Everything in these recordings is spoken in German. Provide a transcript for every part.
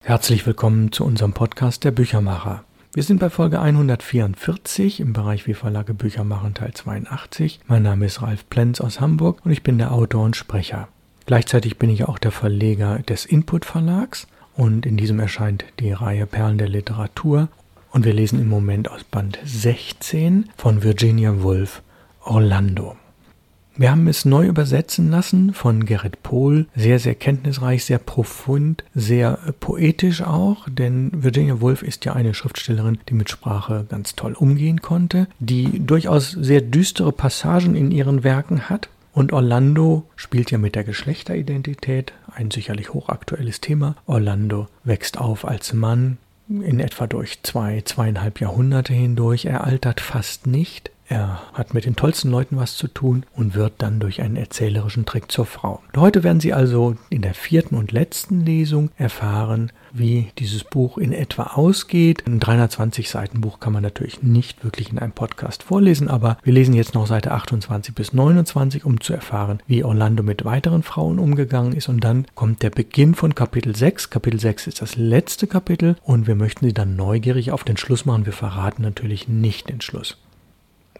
Herzlich willkommen zu unserem Podcast der Büchermacher. Wir sind bei Folge 144 im Bereich Wie Verlage Bücher machen Teil 82. Mein Name ist Ralf Plenz aus Hamburg und ich bin der Autor und Sprecher. Gleichzeitig bin ich auch der Verleger des Input Verlags und in diesem erscheint die Reihe Perlen der Literatur und wir lesen im Moment aus Band 16 von Virginia Woolf Orlando. Wir haben es neu übersetzen lassen von Gerrit Pohl. Sehr, sehr kenntnisreich, sehr profund, sehr poetisch auch, denn Virginia Woolf ist ja eine Schriftstellerin, die mit Sprache ganz toll umgehen konnte, die durchaus sehr düstere Passagen in ihren Werken hat. Und Orlando spielt ja mit der Geschlechteridentität, ein sicherlich hochaktuelles Thema. Orlando wächst auf als Mann, in etwa durch zwei, zweieinhalb Jahrhunderte hindurch. Er altert fast nicht. Er hat mit den tollsten Leuten was zu tun und wird dann durch einen erzählerischen Trick zur Frau. Heute werden Sie also in der vierten und letzten Lesung erfahren, wie dieses Buch in etwa ausgeht. Ein 320 Seiten Buch kann man natürlich nicht wirklich in einem Podcast vorlesen, aber wir lesen jetzt noch Seite 28 bis 29, um zu erfahren, wie Orlando mit weiteren Frauen umgegangen ist. Und dann kommt der Beginn von Kapitel 6. Kapitel 6 ist das letzte Kapitel und wir möchten Sie dann neugierig auf den Schluss machen. Wir verraten natürlich nicht den Schluss.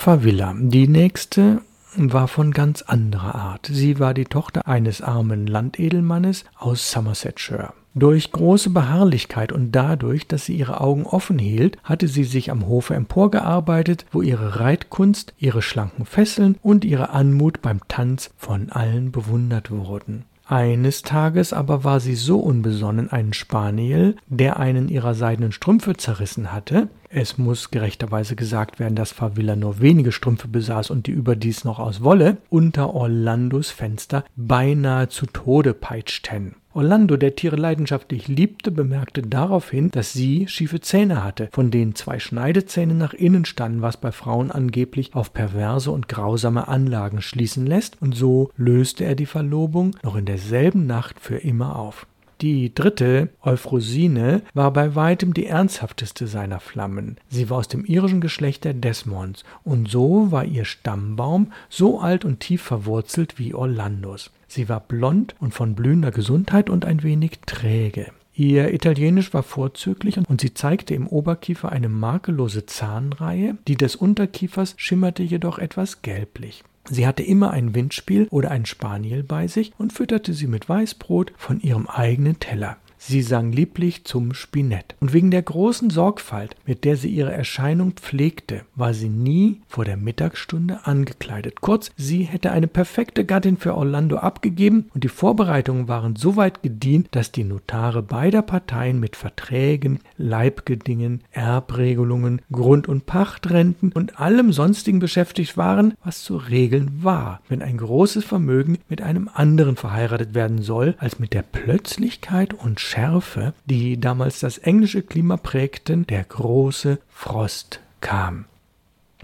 Favilla. Die nächste war von ganz anderer Art. Sie war die Tochter eines armen Landedelmannes aus Somersetshire. Durch große Beharrlichkeit und dadurch, dass sie ihre Augen offen hielt, hatte sie sich am Hofe emporgearbeitet, wo ihre Reitkunst, ihre schlanken Fesseln und ihre Anmut beim Tanz von allen bewundert wurden. Eines Tages aber war sie so unbesonnen, einen Spaniel, der einen ihrer seidenen Strümpfe zerrissen hatte, es muss gerechterweise gesagt werden, dass Favilla nur wenige Strümpfe besaß und die überdies noch aus Wolle, unter Orlandos Fenster beinahe zu Tode peitschten. Orlando, der Tiere leidenschaftlich liebte, bemerkte daraufhin, dass sie schiefe Zähne hatte, von denen zwei Schneidezähne nach innen standen, was bei Frauen angeblich auf perverse und grausame Anlagen schließen lässt, und so löste er die Verlobung noch in derselben Nacht für immer auf. Die dritte, Euphrosine, war bei weitem die ernsthafteste seiner Flammen. Sie war aus dem irischen Geschlecht der Desmonds, und so war ihr Stammbaum so alt und tief verwurzelt wie Orlandos. Sie war blond und von blühender Gesundheit und ein wenig träge. Ihr Italienisch war vorzüglich und sie zeigte im Oberkiefer eine makellose Zahnreihe, die des Unterkiefers schimmerte jedoch etwas gelblich. Sie hatte immer ein Windspiel oder ein Spaniel bei sich und fütterte sie mit Weißbrot von ihrem eigenen Teller. Sie sang lieblich zum Spinett. Und wegen der großen Sorgfalt, mit der sie ihre Erscheinung pflegte, war sie nie vor der Mittagsstunde angekleidet. Kurz, sie hätte eine perfekte Gattin für Orlando abgegeben und die Vorbereitungen waren so weit gedient, dass die Notare beider Parteien mit Verträgen, Leibgedingen, Erbregelungen, Grund- und Pachtrenten und allem sonstigen beschäftigt waren, was zu regeln war, wenn ein großes Vermögen mit einem anderen verheiratet werden soll, als mit der Plötzlichkeit und Schärfe, die damals das englische Klima prägten, der große Frost kam.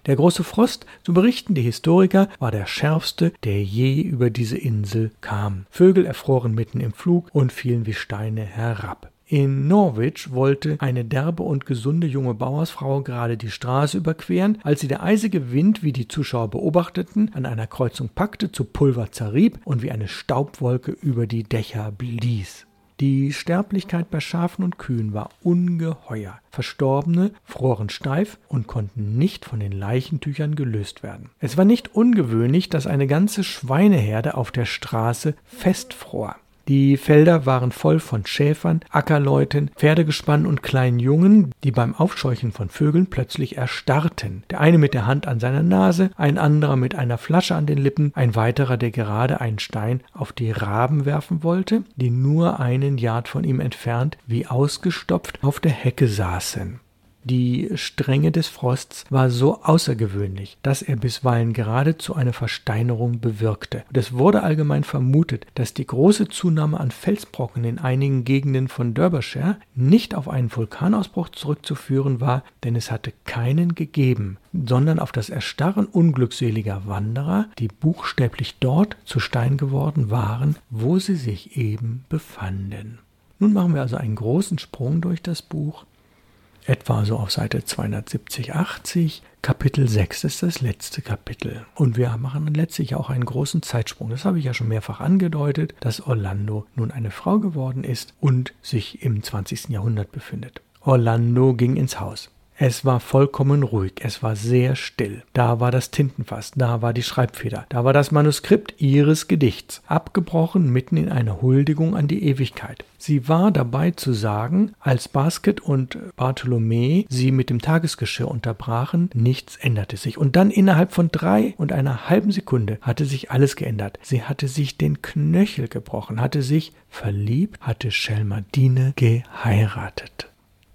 Der große Frost, so berichten die Historiker, war der schärfste, der je über diese Insel kam. Vögel erfroren mitten im Flug und fielen wie Steine herab. In Norwich wollte eine derbe und gesunde junge Bauersfrau gerade die Straße überqueren, als sie der eisige Wind, wie die Zuschauer beobachteten, an einer Kreuzung packte, zu Pulver zerrieb und wie eine Staubwolke über die Dächer blies. Die Sterblichkeit bei Schafen und Kühen war ungeheuer. Verstorbene froren steif und konnten nicht von den Leichentüchern gelöst werden. Es war nicht ungewöhnlich, dass eine ganze Schweineherde auf der Straße festfror. Die Felder waren voll von Schäfern, Ackerleuten, Pferdegespann und kleinen Jungen, die beim Aufscheuchen von Vögeln plötzlich erstarrten. Der eine mit der Hand an seiner Nase, ein anderer mit einer Flasche an den Lippen, ein weiterer, der gerade einen Stein auf die Raben werfen wollte, die nur einen Yard von ihm entfernt, wie ausgestopft auf der Hecke saßen. Die Strenge des Frosts war so außergewöhnlich, dass er bisweilen geradezu eine Versteinerung bewirkte. Und es wurde allgemein vermutet, dass die große Zunahme an Felsbrocken in einigen Gegenden von Derbyshire nicht auf einen Vulkanausbruch zurückzuführen war, denn es hatte keinen gegeben, sondern auf das Erstarren unglückseliger Wanderer, die buchstäblich dort zu Stein geworden waren, wo sie sich eben befanden. Nun machen wir also einen großen Sprung durch das Buch etwa so auf Seite 270, 80. Kapitel 6 ist das letzte Kapitel. Und wir machen letztlich auch einen großen Zeitsprung. Das habe ich ja schon mehrfach angedeutet, dass Orlando nun eine Frau geworden ist und sich im 20. Jahrhundert befindet. Orlando ging ins Haus. Es war vollkommen ruhig, es war sehr still. Da war das Tintenfass, da war die Schreibfeder, da war das Manuskript ihres Gedichts, abgebrochen mitten in einer Huldigung an die Ewigkeit. Sie war dabei zu sagen, als Basket und Bartholomä sie mit dem Tagesgeschirr unterbrachen, nichts änderte sich. Und dann innerhalb von drei und einer halben Sekunde hatte sich alles geändert. Sie hatte sich den Knöchel gebrochen, hatte sich verliebt, hatte Schelmadine geheiratet.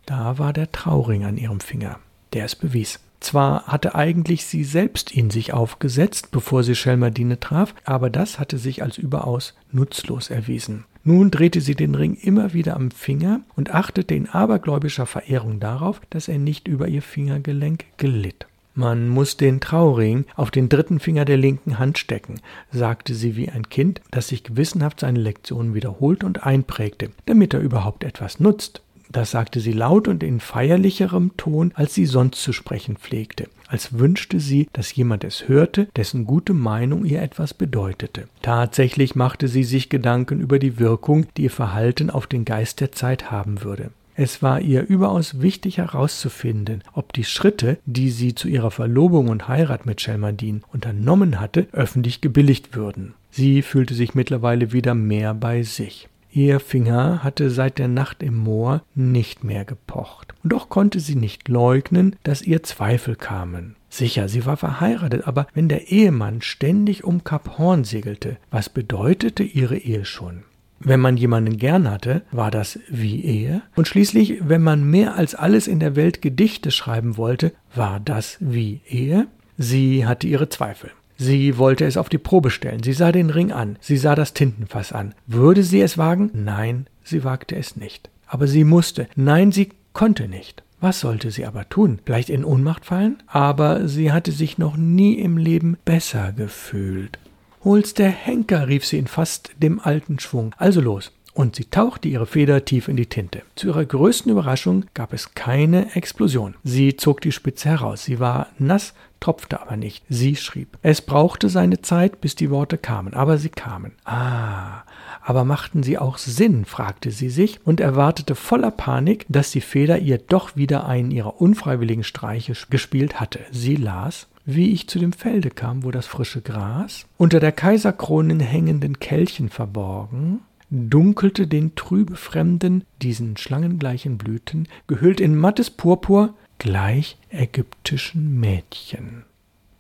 Da war der Trauring an ihrem Finger, der es bewies. Zwar hatte eigentlich sie selbst ihn sich aufgesetzt, bevor sie Schelmerdine traf, aber das hatte sich als überaus nutzlos erwiesen. Nun drehte sie den Ring immer wieder am Finger und achtete in abergläubischer Verehrung darauf, dass er nicht über ihr Fingergelenk glitt. Man muss den Trauring auf den dritten Finger der linken Hand stecken, sagte sie wie ein Kind, das sich gewissenhaft seine Lektionen wiederholt und einprägte, damit er überhaupt etwas nutzt. Das sagte sie laut und in feierlicherem Ton, als sie sonst zu sprechen pflegte, als wünschte sie, dass jemand es hörte, dessen gute Meinung ihr etwas bedeutete. Tatsächlich machte sie sich Gedanken über die Wirkung, die ihr Verhalten auf den Geist der Zeit haben würde. Es war ihr überaus wichtig herauszufinden, ob die Schritte, die sie zu ihrer Verlobung und Heirat mit Schelmadin unternommen hatte, öffentlich gebilligt würden. Sie fühlte sich mittlerweile wieder mehr bei sich. Ihr Finger hatte seit der Nacht im Moor nicht mehr gepocht. Und doch konnte sie nicht leugnen, dass ihr Zweifel kamen. Sicher, sie war verheiratet, aber wenn der Ehemann ständig um Kap Horn segelte, was bedeutete ihre Ehe schon? Wenn man jemanden gern hatte, war das wie Ehe. Und schließlich, wenn man mehr als alles in der Welt Gedichte schreiben wollte, war das wie Ehe? Sie hatte ihre Zweifel. Sie wollte es auf die Probe stellen. Sie sah den Ring an. Sie sah das Tintenfass an. Würde sie es wagen? Nein, sie wagte es nicht. Aber sie musste. Nein, sie konnte nicht. Was sollte sie aber tun? Vielleicht in Ohnmacht fallen? Aber sie hatte sich noch nie im Leben besser gefühlt. Hol's der Henker, rief sie in fast dem alten Schwung. Also los. Und sie tauchte ihre Feder tief in die Tinte. Zu ihrer größten Überraschung gab es keine Explosion. Sie zog die Spitze heraus. Sie war nass, tropfte aber nicht. Sie schrieb. Es brauchte seine Zeit, bis die Worte kamen, aber sie kamen. Ah, aber machten sie auch Sinn, fragte sie sich und erwartete voller Panik, dass die Feder ihr doch wieder einen ihrer unfreiwilligen Streiche gespielt hatte. Sie las wie ich zu dem Felde kam, wo das frische Gras, unter der Kaiserkronen hängenden Kelchen verborgen, dunkelte den trübe Fremden, diesen schlangengleichen Blüten, gehüllt in mattes Purpur, gleich ägyptischen Mädchen.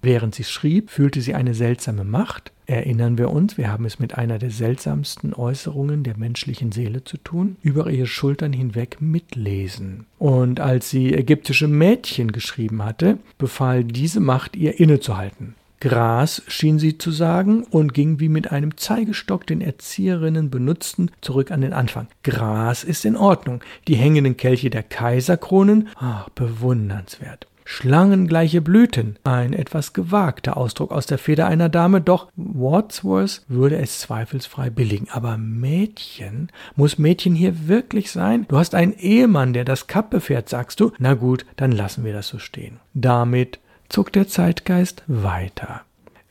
Während sie schrieb, fühlte sie eine seltsame Macht. Erinnern wir uns, wir haben es mit einer der seltsamsten Äußerungen der menschlichen Seele zu tun, über ihre Schultern hinweg mitlesen. Und als sie ägyptische Mädchen geschrieben hatte, befahl diese Macht ihr innezuhalten. Gras, schien sie zu sagen, und ging wie mit einem Zeigestock, den Erzieherinnen benutzten, zurück an den Anfang. Gras ist in Ordnung. Die hängenden Kelche der Kaiserkronen, ach, bewundernswert. Schlangengleiche Blüten, ein etwas gewagter Ausdruck aus der Feder einer Dame, doch Wordsworth würde es zweifelsfrei billigen. Aber Mädchen? Muss Mädchen hier wirklich sein? Du hast einen Ehemann, der das Kappe fährt, sagst du? Na gut, dann lassen wir das so stehen. Damit zog der Zeitgeist weiter.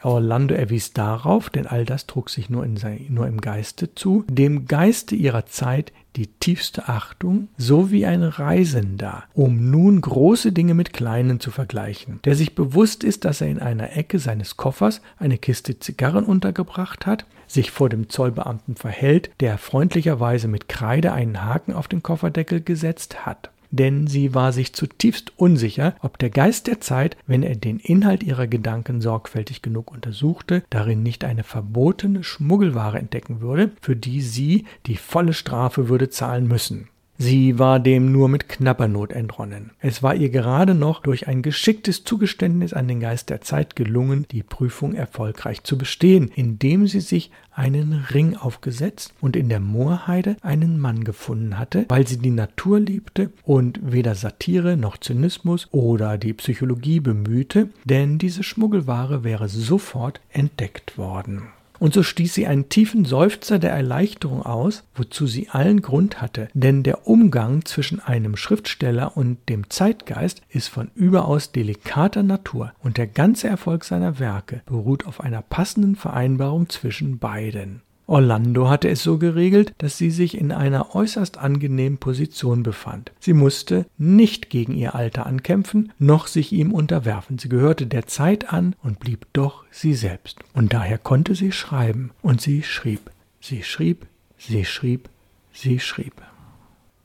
Orlando erwies darauf, denn all das trug sich nur, sein, nur, im Geiste zu, dem Geiste ihrer Zeit die tiefste Achtung, so wie ein Reisender, um nun große Dinge mit kleinen zu vergleichen, der sich bewusst ist, dass er in einer Ecke seines Koffers eine Kiste Zigarren untergebracht hat, sich vor dem Zollbeamten verhält, der freundlicherweise mit Kreide einen Haken auf den Kofferdeckel gesetzt hat denn sie war sich zutiefst unsicher, ob der Geist der Zeit, wenn er den Inhalt ihrer Gedanken sorgfältig genug untersuchte, darin nicht eine verbotene Schmuggelware entdecken würde, für die sie die volle Strafe würde zahlen müssen. Sie war dem nur mit knapper Not entronnen. Es war ihr gerade noch durch ein geschicktes Zugeständnis an den Geist der Zeit gelungen, die Prüfung erfolgreich zu bestehen, indem sie sich einen Ring aufgesetzt und in der Moorheide einen Mann gefunden hatte, weil sie die Natur liebte und weder Satire noch Zynismus oder die Psychologie bemühte, denn diese Schmuggelware wäre sofort entdeckt worden. Und so stieß sie einen tiefen Seufzer der Erleichterung aus, wozu sie allen Grund hatte, denn der Umgang zwischen einem Schriftsteller und dem Zeitgeist ist von überaus delikater Natur und der ganze Erfolg seiner Werke beruht auf einer passenden Vereinbarung zwischen beiden. Orlando hatte es so geregelt, dass sie sich in einer äußerst angenehmen Position befand. Sie musste nicht gegen ihr Alter ankämpfen, noch sich ihm unterwerfen. Sie gehörte der Zeit an und blieb doch sie selbst. Und daher konnte sie schreiben. Und sie schrieb, sie schrieb, sie schrieb, sie schrieb.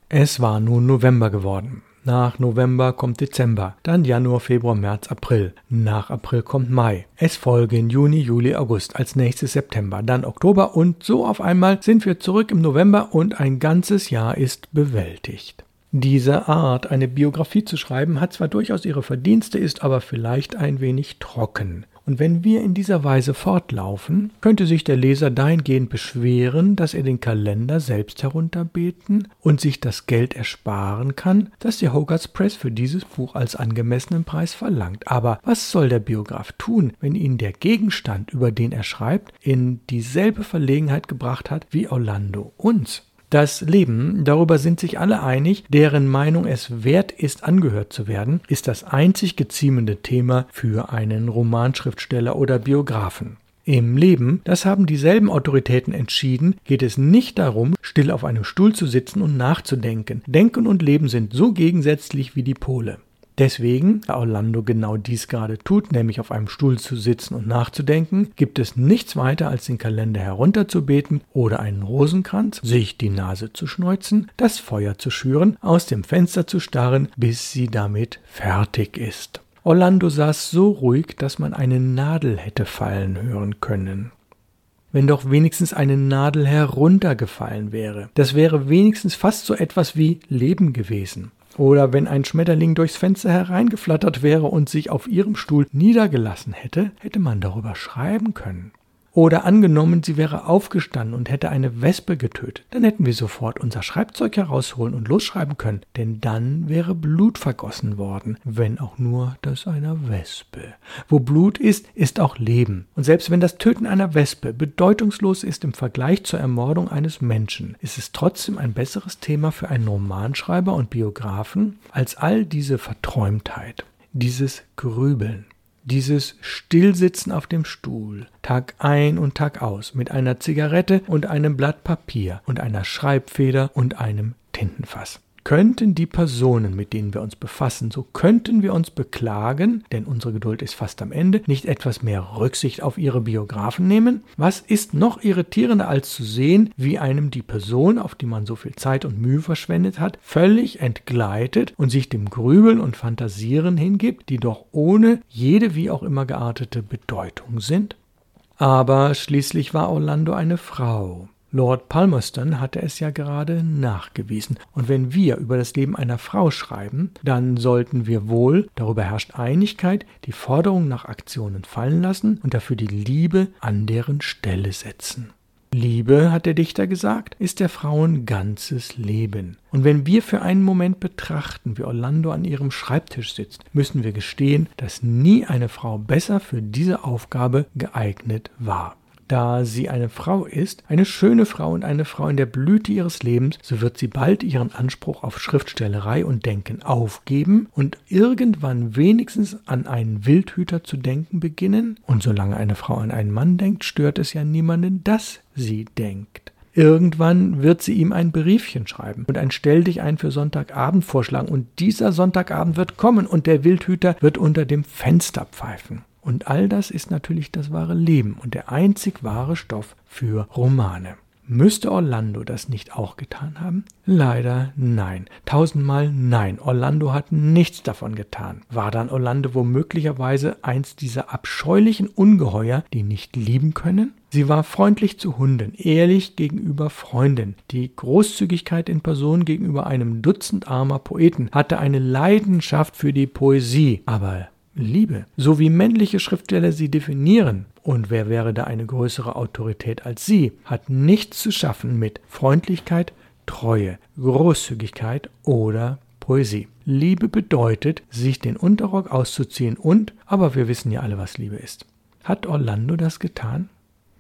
Es war nun November geworden. Nach November kommt Dezember, dann Januar, Februar, März, April. Nach April kommt Mai. Es folgen Juni, Juli, August, als nächstes September, dann Oktober und so auf einmal sind wir zurück im November und ein ganzes Jahr ist bewältigt. Diese Art, eine Biografie zu schreiben, hat zwar durchaus ihre Verdienste, ist aber vielleicht ein wenig trocken. Und wenn wir in dieser Weise fortlaufen, könnte sich der Leser dahingehend beschweren, dass er den Kalender selbst herunterbeten und sich das Geld ersparen kann, das die Hogarth Press für dieses Buch als angemessenen Preis verlangt. Aber was soll der Biograf tun, wenn ihn der Gegenstand, über den er schreibt, in dieselbe Verlegenheit gebracht hat wie Orlando uns? Das Leben, darüber sind sich alle einig, deren Meinung es wert ist, angehört zu werden, ist das einzig geziemende Thema für einen Romanschriftsteller oder Biografen. Im Leben, das haben dieselben Autoritäten entschieden, geht es nicht darum, still auf einem Stuhl zu sitzen und nachzudenken. Denken und Leben sind so gegensätzlich wie die Pole. Deswegen, da Orlando genau dies gerade tut, nämlich auf einem Stuhl zu sitzen und nachzudenken, gibt es nichts weiter als den Kalender herunterzubeten oder einen Rosenkranz, sich die Nase zu schneuzen, das Feuer zu schüren, aus dem Fenster zu starren, bis sie damit fertig ist. Orlando saß so ruhig, dass man eine Nadel hätte fallen hören können wenn doch wenigstens eine Nadel heruntergefallen wäre. Das wäre wenigstens fast so etwas wie Leben gewesen. Oder wenn ein Schmetterling durchs Fenster hereingeflattert wäre und sich auf ihrem Stuhl niedergelassen hätte, hätte man darüber schreiben können. Oder angenommen, sie wäre aufgestanden und hätte eine Wespe getötet, dann hätten wir sofort unser Schreibzeug herausholen und losschreiben können, denn dann wäre Blut vergossen worden, wenn auch nur das einer Wespe. Wo Blut ist, ist auch Leben. Und selbst wenn das Töten einer Wespe bedeutungslos ist im Vergleich zur Ermordung eines Menschen, ist es trotzdem ein besseres Thema für einen Romanschreiber und Biografen als all diese Verträumtheit, dieses Grübeln. Dieses Stillsitzen auf dem Stuhl, Tag ein und Tag aus, mit einer Zigarette und einem Blatt Papier und einer Schreibfeder und einem Tintenfass. Könnten die Personen, mit denen wir uns befassen, so könnten wir uns beklagen, denn unsere Geduld ist fast am Ende, nicht etwas mehr Rücksicht auf ihre Biografen nehmen? Was ist noch irritierender als zu sehen, wie einem die Person, auf die man so viel Zeit und Mühe verschwendet hat, völlig entgleitet und sich dem Grübeln und Fantasieren hingibt, die doch ohne jede wie auch immer geartete Bedeutung sind? Aber schließlich war Orlando eine Frau. Lord Palmerston hatte es ja gerade nachgewiesen. Und wenn wir über das Leben einer Frau schreiben, dann sollten wir wohl, darüber herrscht Einigkeit, die Forderung nach Aktionen fallen lassen und dafür die Liebe an deren Stelle setzen. Liebe, hat der Dichter gesagt, ist der Frauen ganzes Leben. Und wenn wir für einen Moment betrachten, wie Orlando an ihrem Schreibtisch sitzt, müssen wir gestehen, dass nie eine Frau besser für diese Aufgabe geeignet war. Da sie eine Frau ist, eine schöne Frau und eine Frau in der Blüte ihres Lebens, so wird sie bald ihren Anspruch auf Schriftstellerei und Denken aufgeben und irgendwann wenigstens an einen Wildhüter zu denken beginnen. Und solange eine Frau an einen Mann denkt, stört es ja niemanden, dass sie denkt. Irgendwann wird sie ihm ein Briefchen schreiben und ein Stell dich ein für Sonntagabend vorschlagen und dieser Sonntagabend wird kommen und der Wildhüter wird unter dem Fenster pfeifen. Und all das ist natürlich das wahre Leben und der einzig wahre Stoff für Romane. Müsste Orlando das nicht auch getan haben? Leider nein. Tausendmal nein. Orlando hat nichts davon getan. War dann Orlando womöglicherweise eins dieser abscheulichen Ungeheuer, die nicht lieben können? Sie war freundlich zu Hunden, ehrlich gegenüber Freunden. Die Großzügigkeit in Person gegenüber einem Dutzend armer Poeten hatte eine Leidenschaft für die Poesie, aber Liebe, so wie männliche Schriftsteller sie definieren, und wer wäre da eine größere Autorität als sie, hat nichts zu schaffen mit Freundlichkeit, Treue, Großzügigkeit oder Poesie. Liebe bedeutet, sich den Unterrock auszuziehen und, aber wir wissen ja alle, was Liebe ist. Hat Orlando das getan?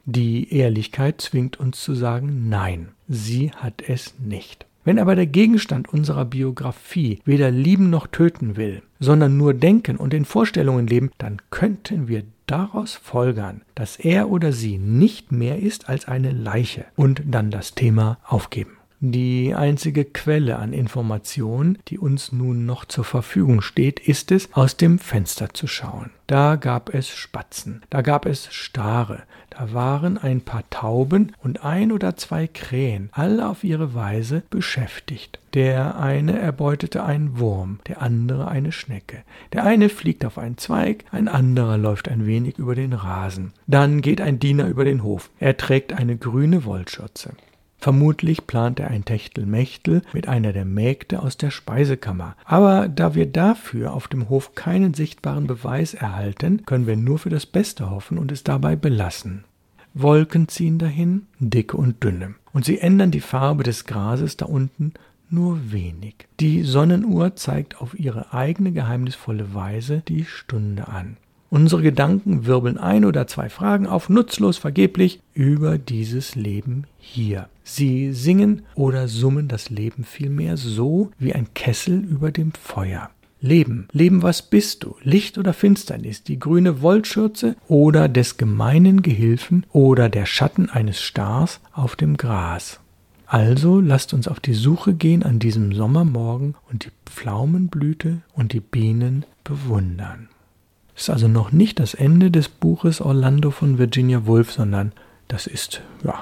Die Ehrlichkeit zwingt uns zu sagen, nein, sie hat es nicht. Wenn aber der Gegenstand unserer Biografie weder lieben noch töten will, sondern nur denken und in Vorstellungen leben, dann könnten wir daraus folgern, dass er oder sie nicht mehr ist als eine Leiche und dann das Thema aufgeben. Die einzige Quelle an Information, die uns nun noch zur Verfügung steht, ist es, aus dem Fenster zu schauen. Da gab es Spatzen, da gab es Stare, da waren ein paar Tauben und ein oder zwei Krähen, alle auf ihre Weise beschäftigt. Der eine erbeutete einen Wurm, der andere eine Schnecke. Der eine fliegt auf einen Zweig, ein anderer läuft ein wenig über den Rasen. Dann geht ein Diener über den Hof. Er trägt eine grüne Wollschürze. Vermutlich plant er ein Techtelmechtel mit einer der Mägde aus der Speisekammer. Aber da wir dafür auf dem Hof keinen sichtbaren Beweis erhalten, können wir nur für das Beste hoffen und es dabei belassen. Wolken ziehen dahin, dicke und dünne, und sie ändern die Farbe des Grases da unten nur wenig. Die Sonnenuhr zeigt auf ihre eigene geheimnisvolle Weise die Stunde an. Unsere Gedanken wirbeln ein oder zwei Fragen auf, nutzlos, vergeblich, über dieses Leben hier. Sie singen oder summen das Leben vielmehr so wie ein Kessel über dem Feuer. Leben, Leben, was bist du? Licht oder Finsternis, die grüne Wollschürze oder des gemeinen Gehilfen oder der Schatten eines Stars auf dem Gras. Also lasst uns auf die Suche gehen an diesem Sommermorgen und die Pflaumenblüte und die Bienen bewundern ist also noch nicht das Ende des Buches Orlando von Virginia Woolf, sondern das ist ja,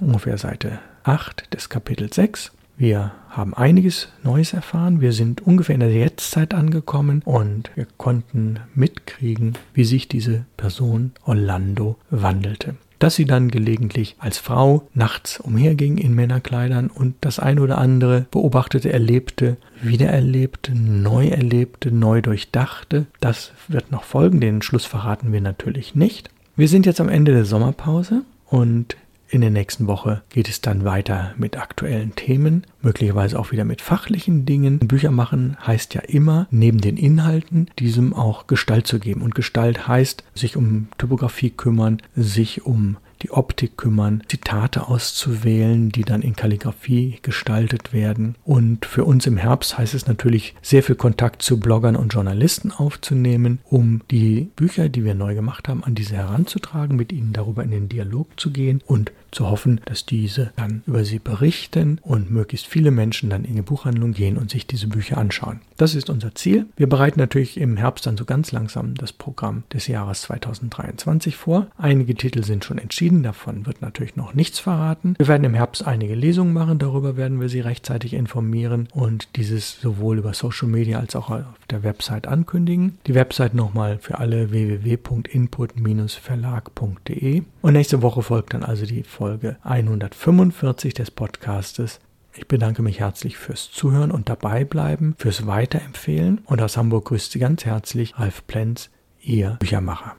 ungefähr Seite 8 des Kapitels 6. Wir haben einiges Neues erfahren. Wir sind ungefähr in der Jetztzeit angekommen und wir konnten mitkriegen, wie sich diese Person Orlando wandelte dass sie dann gelegentlich als Frau nachts umherging in Männerkleidern und das ein oder andere beobachtete, erlebte, wiedererlebte, neu erlebte, neu durchdachte. Das wird noch folgen, den Schluss verraten wir natürlich nicht. Wir sind jetzt am Ende der Sommerpause und in der nächsten Woche geht es dann weiter mit aktuellen Themen, möglicherweise auch wieder mit fachlichen Dingen. Bücher machen heißt ja immer, neben den Inhalten, diesem auch Gestalt zu geben. Und Gestalt heißt, sich um Typografie kümmern, sich um die Optik kümmern, Zitate auszuwählen, die dann in Kalligrafie gestaltet werden. Und für uns im Herbst heißt es natürlich, sehr viel Kontakt zu Bloggern und Journalisten aufzunehmen, um die Bücher, die wir neu gemacht haben, an diese heranzutragen, mit ihnen darüber in den Dialog zu gehen und zu hoffen, dass diese dann über sie berichten und möglichst viele Menschen dann in die Buchhandlung gehen und sich diese Bücher anschauen. Das ist unser Ziel. Wir bereiten natürlich im Herbst dann so ganz langsam das Programm des Jahres 2023 vor. Einige Titel sind schon entschieden, davon wird natürlich noch nichts verraten. Wir werden im Herbst einige Lesungen machen, darüber werden wir Sie rechtzeitig informieren und dieses sowohl über Social Media als auch auf der Website ankündigen. Die Website nochmal für alle www.input-verlag.de und nächste Woche folgt dann also die Folge 145 des Podcastes ich bedanke mich herzlich fürs Zuhören und dabei bleiben, fürs Weiterempfehlen und aus Hamburg grüßt Sie ganz herzlich Ralf Plenz, Ihr Büchermacher.